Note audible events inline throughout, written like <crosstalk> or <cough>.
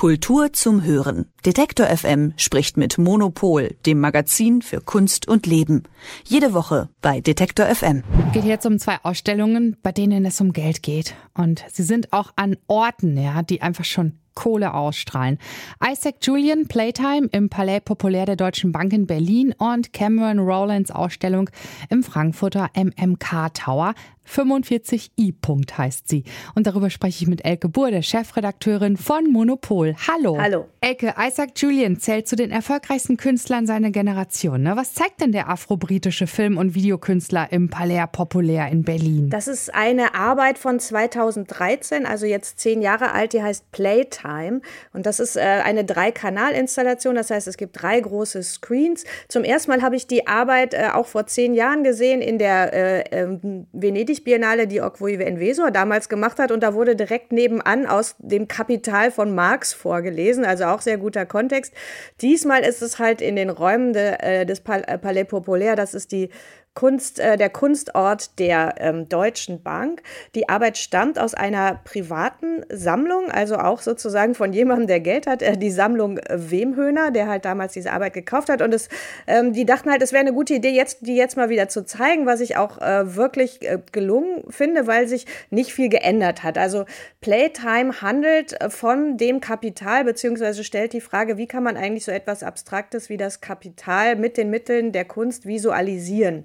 Kultur zum Hören. Detektor FM spricht mit Monopol, dem Magazin für Kunst und Leben. Jede Woche bei Detektor FM. Geht jetzt um zwei Ausstellungen, bei denen es um Geld geht. Und sie sind auch an Orten, ja, die einfach schon Kohle ausstrahlen. Isaac Julian Playtime im Palais Populär der Deutschen Bank in Berlin und Cameron Rowlands Ausstellung im Frankfurter MMK Tower 45i. Punkt heißt sie. Und darüber spreche ich mit Elke Buhr, der Chefredakteurin von Monopol. Hallo. Hallo. Elke, Isaac Julian zählt zu den erfolgreichsten Künstlern seiner Generation. Ne? Was zeigt denn der afro-britische Film- und Videokünstler im Palais Populär in Berlin? Das ist eine Arbeit von 2013, also jetzt zehn Jahre alt, die heißt Playtime. Und das ist äh, eine Drei-Kanal-Installation. Das heißt, es gibt drei große Screens. Zum ersten Mal habe ich die Arbeit äh, auch vor zehn Jahren gesehen in der äh, ähm, Venedig Venedig-Biennale, die Okwoiwe Envesor damals gemacht hat. Und da wurde direkt nebenan aus dem Kapital von Marx vorgelesen, also auch sehr guter Kontext. Diesmal ist es halt in den Räumen de, äh, des Palais Populaire, das ist die Kunst, äh, der Kunstort der ähm, Deutschen Bank. Die Arbeit stammt aus einer privaten Sammlung, also auch sozusagen von jemandem, der Geld hat, äh, die Sammlung Wemhöhner, der halt damals diese Arbeit gekauft hat. Und es, ähm, die dachten halt, es wäre eine gute Idee, jetzt, die jetzt mal wieder zu zeigen, was ich auch äh, wirklich äh, gelungen finde, weil sich nicht viel geändert hat. Also Playtime handelt von dem Kapital, beziehungsweise stellt die Frage, wie kann man eigentlich so etwas Abstraktes wie das Kapital mit den Mitteln der Kunst visualisieren.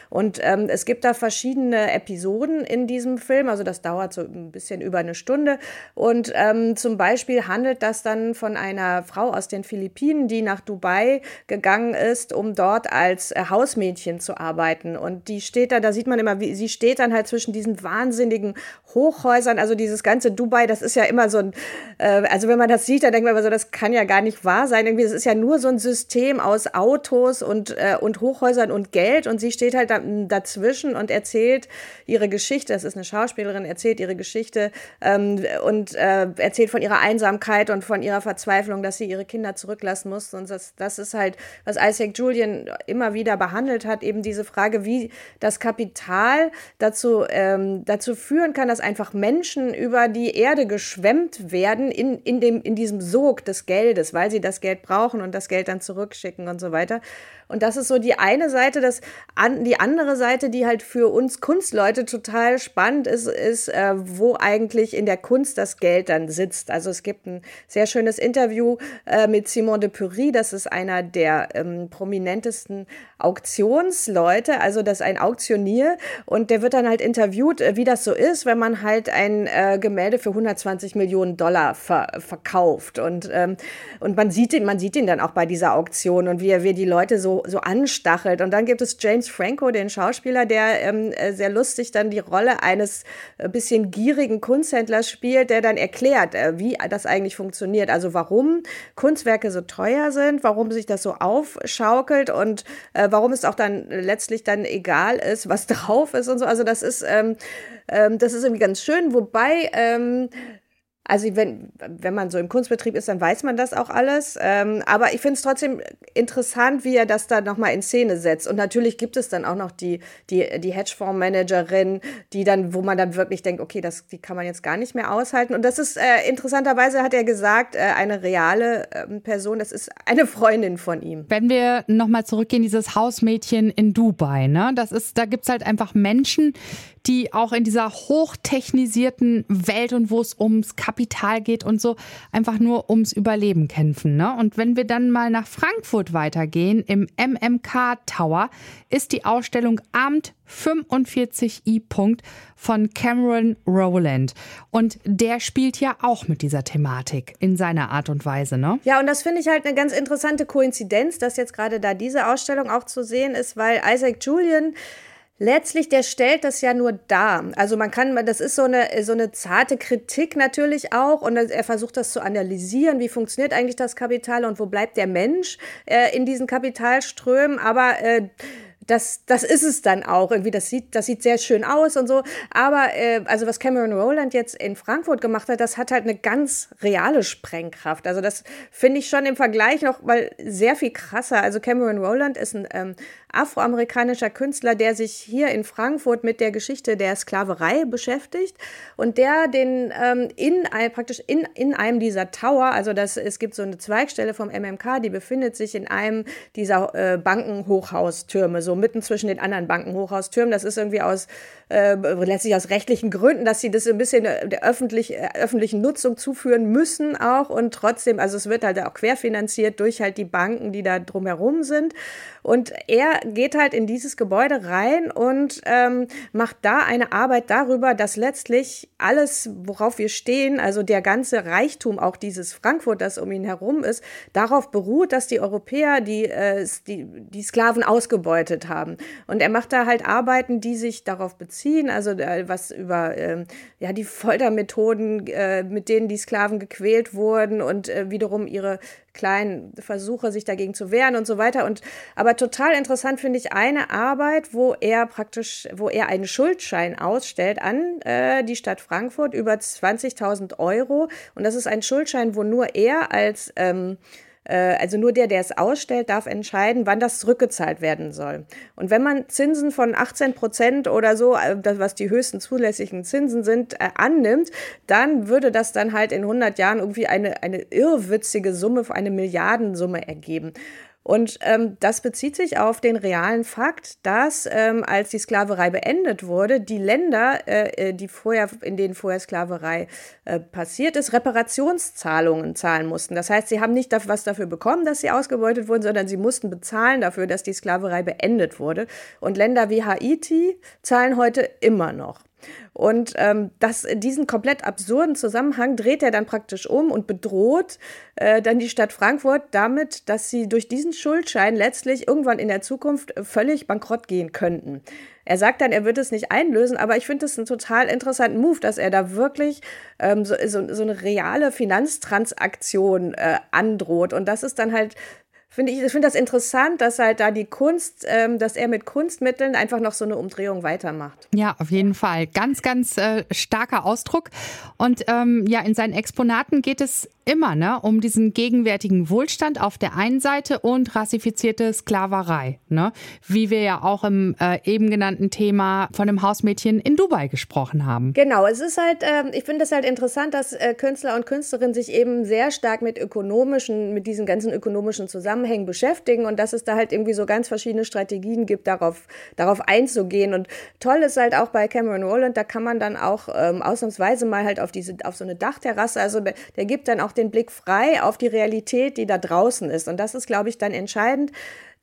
Und ähm, es gibt da verschiedene Episoden in diesem Film, also das dauert so ein bisschen über eine Stunde. Und ähm, zum Beispiel handelt das dann von einer Frau aus den Philippinen, die nach Dubai gegangen ist, um dort als äh, Hausmädchen zu arbeiten. Und die steht da, da sieht man immer, wie sie steht dann halt zwischen diesen wahnsinnigen Hochhäusern. Also dieses ganze Dubai, das ist ja immer so ein, äh, also wenn man das sieht, dann denkt man immer so, das kann ja gar nicht wahr sein. Irgendwie, das ist ja nur so ein System aus Autos und, äh, und Hochhäusern und Geld. Und sie steht halt da dazwischen und erzählt ihre Geschichte. Das ist eine Schauspielerin, erzählt ihre Geschichte ähm, und äh, erzählt von ihrer Einsamkeit und von ihrer Verzweiflung, dass sie ihre Kinder zurücklassen muss. Und das, das ist halt, was Isaac Julian immer wieder behandelt hat, eben diese Frage, wie das Kapital dazu, ähm, dazu führen kann, dass einfach Menschen über die Erde geschwemmt werden in, in, dem, in diesem Sog des Geldes, weil sie das Geld brauchen und das Geld dann zurückschicken und so weiter. Und das ist so die eine Seite, das an, die andere Seite, die halt für uns Kunstleute total spannend ist, ist, äh, wo eigentlich in der Kunst das Geld dann sitzt. Also es gibt ein sehr schönes Interview äh, mit Simon de Pury, das ist einer der ähm, prominentesten Auktionsleute, also das ist ein Auktionier und der wird dann halt interviewt, äh, wie das so ist, wenn man halt ein äh, Gemälde für 120 Millionen Dollar ver verkauft und, ähm, und man sieht ihn, man sieht ihn dann auch bei dieser Auktion und wie er, wie die Leute so so, anstachelt. Und dann gibt es James Franco, den Schauspieler, der ähm, äh, sehr lustig dann die Rolle eines äh, bisschen gierigen Kunsthändlers spielt, der dann erklärt, äh, wie das eigentlich funktioniert. Also warum Kunstwerke so teuer sind, warum sich das so aufschaukelt und äh, warum es auch dann letztlich dann egal ist, was <laughs> drauf ist und so. Also das ist, ähm, ähm, das ist irgendwie ganz schön, wobei ähm, also wenn, wenn man so im Kunstbetrieb ist, dann weiß man das auch alles. Ähm, aber ich finde es trotzdem interessant, wie er das da nochmal in Szene setzt. Und natürlich gibt es dann auch noch die, die, die Hedgefondsmanagerin, die dann, wo man dann wirklich denkt, okay, das, die kann man jetzt gar nicht mehr aushalten. Und das ist äh, interessanterweise, hat er gesagt, äh, eine reale äh, Person, das ist eine Freundin von ihm. Wenn wir nochmal zurückgehen, dieses Hausmädchen in Dubai, ne? Das ist, da gibt es halt einfach Menschen, die auch in dieser hochtechnisierten Welt und wo es ums Kapital geht und so einfach nur ums Überleben kämpfen. Ne? Und wenn wir dann mal nach Frankfurt weitergehen, im MMK Tower ist die Ausstellung Amt 45i Punkt von Cameron Rowland. Und der spielt ja auch mit dieser Thematik in seiner Art und Weise, ne? Ja, und das finde ich halt eine ganz interessante Koinzidenz, dass jetzt gerade da diese Ausstellung auch zu sehen ist, weil Isaac Julian letztlich, der stellt das ja nur dar. Also man kann, das ist so eine, so eine zarte Kritik natürlich auch und er versucht das zu analysieren, wie funktioniert eigentlich das Kapital und wo bleibt der Mensch äh, in diesen Kapitalströmen, aber äh, das, das ist es dann auch. Irgendwie, das sieht, das sieht sehr schön aus und so. Aber äh, also was Cameron Rowland jetzt in Frankfurt gemacht hat, das hat halt eine ganz reale Sprengkraft. Also das finde ich schon im Vergleich noch mal sehr viel krasser. Also Cameron Rowland ist ein ähm, afroamerikanischer Künstler, der sich hier in Frankfurt mit der Geschichte der Sklaverei beschäftigt und der den ähm, in praktisch in, in einem dieser Tower, also das, es gibt so eine Zweigstelle vom MMK, die befindet sich in einem dieser äh, Bankenhochhaustürme, so mitten zwischen den anderen Bankenhochhaustürmen. Das ist irgendwie aus äh, letztlich aus rechtlichen Gründen, dass sie das ein bisschen der öffentlich, äh, öffentlichen Nutzung zuführen müssen auch und trotzdem, also es wird halt auch querfinanziert durch halt die Banken, die da drumherum sind. Und er geht halt in dieses Gebäude rein und ähm, macht da eine Arbeit darüber, dass letztlich alles, worauf wir stehen, also der ganze Reichtum auch dieses Frankfurt, das um ihn herum ist, darauf beruht, dass die Europäer die, äh, die, die Sklaven ausgebeutet haben. Und er macht da halt Arbeiten, die sich darauf beziehen, also äh, was über äh, ja, die Foltermethoden, äh, mit denen die Sklaven gequält wurden und äh, wiederum ihre kleinen Versuche, sich dagegen zu wehren und so weiter. Und aber total interessant finde ich eine Arbeit, wo er praktisch, wo er einen Schuldschein ausstellt an äh, die Stadt Frankfurt über 20.000 Euro. Und das ist ein Schuldschein, wo nur er als ähm, äh, also nur der, der es ausstellt, darf entscheiden, wann das zurückgezahlt werden soll. Und wenn man Zinsen von 18 Prozent oder so, äh, was die höchsten zulässigen Zinsen sind, äh, annimmt, dann würde das dann halt in 100 Jahren irgendwie eine, eine irrwitzige Summe, eine Milliardensumme ergeben. Und ähm, das bezieht sich auf den realen Fakt, dass ähm, als die Sklaverei beendet wurde, die Länder, äh, äh, die vorher, in denen vorher Sklaverei äh, passiert ist, Reparationszahlungen zahlen mussten. Das heißt, sie haben nicht was dafür bekommen, dass sie ausgebeutet wurden, sondern sie mussten bezahlen dafür, dass die Sklaverei beendet wurde. Und Länder wie Haiti zahlen heute immer noch. Und ähm, das, diesen komplett absurden Zusammenhang dreht er dann praktisch um und bedroht äh, dann die Stadt Frankfurt damit, dass sie durch diesen Schuldschein letztlich irgendwann in der Zukunft völlig bankrott gehen könnten. Er sagt dann, er wird es nicht einlösen, aber ich finde es einen total interessanten Move, dass er da wirklich ähm, so, so, so eine reale Finanztransaktion äh, androht. Und das ist dann halt finde ich, ich finde das interessant, dass halt da die Kunst, ähm, dass er mit Kunstmitteln einfach noch so eine Umdrehung weitermacht. Ja, auf jeden Fall. Ganz, ganz äh, starker Ausdruck. Und ähm, ja, in seinen Exponaten geht es immer ne, um diesen gegenwärtigen Wohlstand auf der einen Seite und rassifizierte Sklaverei, ne? wie wir ja auch im äh, eben genannten Thema von dem Hausmädchen in Dubai gesprochen haben. Genau, es ist halt, äh, ich finde es halt interessant, dass äh, Künstler und Künstlerinnen sich eben sehr stark mit ökonomischen, mit diesen ganzen ökonomischen Zusammenhängen beschäftigen und dass es da halt irgendwie so ganz verschiedene Strategien gibt, darauf, darauf einzugehen. Und toll ist halt auch bei Cameron Rowland, da kann man dann auch ähm, ausnahmsweise mal halt auf diese, auf so eine Dachterrasse, also der, der gibt dann auch den den Blick frei auf die Realität, die da draußen ist. Und das ist, glaube ich, dann entscheidend,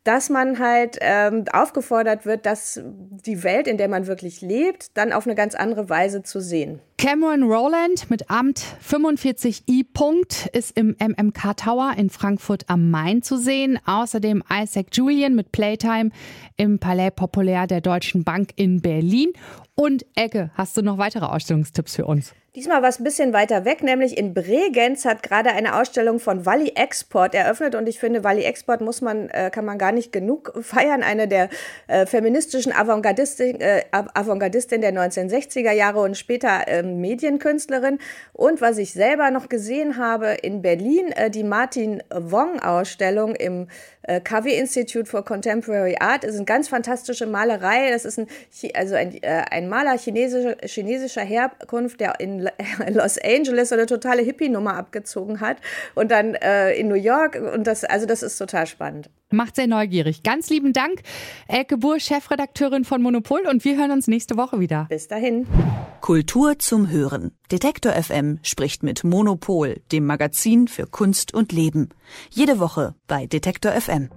dass man halt ähm, aufgefordert wird, dass die Welt, in der man wirklich lebt, dann auf eine ganz andere Weise zu sehen. Cameron Rowland mit Amt 45i Punkt ist im MMK Tower in Frankfurt am Main zu sehen. Außerdem Isaac Julian mit Playtime im Palais Populaire der Deutschen Bank in Berlin. Und Ecke, hast du noch weitere Ausstellungstipps für uns? Diesmal was ein bisschen weiter weg, nämlich in Bregenz hat gerade eine Ausstellung von Walli Export eröffnet und ich finde, Walli Export muss man, äh, kann man gar nicht genug <laughs> feiern. Eine der äh, feministischen Avantgardistin, äh, Avantgardistin der 1960er Jahre und später ähm, Medienkünstlerin. Und was ich selber noch gesehen habe in Berlin, äh, die Martin Wong Ausstellung im äh, KW Institute for Contemporary Art. Das ist eine ganz fantastische Malerei. Das ist ein, also ein, äh, ein Maler chinesischer, chinesischer Herkunft, der in <laughs> Los Angeles so eine totale Hippie-Nummer abgezogen hat und dann äh, in New York. Und das, also das ist total spannend. Macht sehr neugierig. Ganz lieben Dank, Elke Buhr, Chefredakteurin von Monopol. Und wir hören uns nächste Woche wieder. Bis dahin. Kultur zum Hören. Detektor FM spricht mit Monopol, dem Magazin für Kunst und Leben. Jede Woche bei Detektor FM.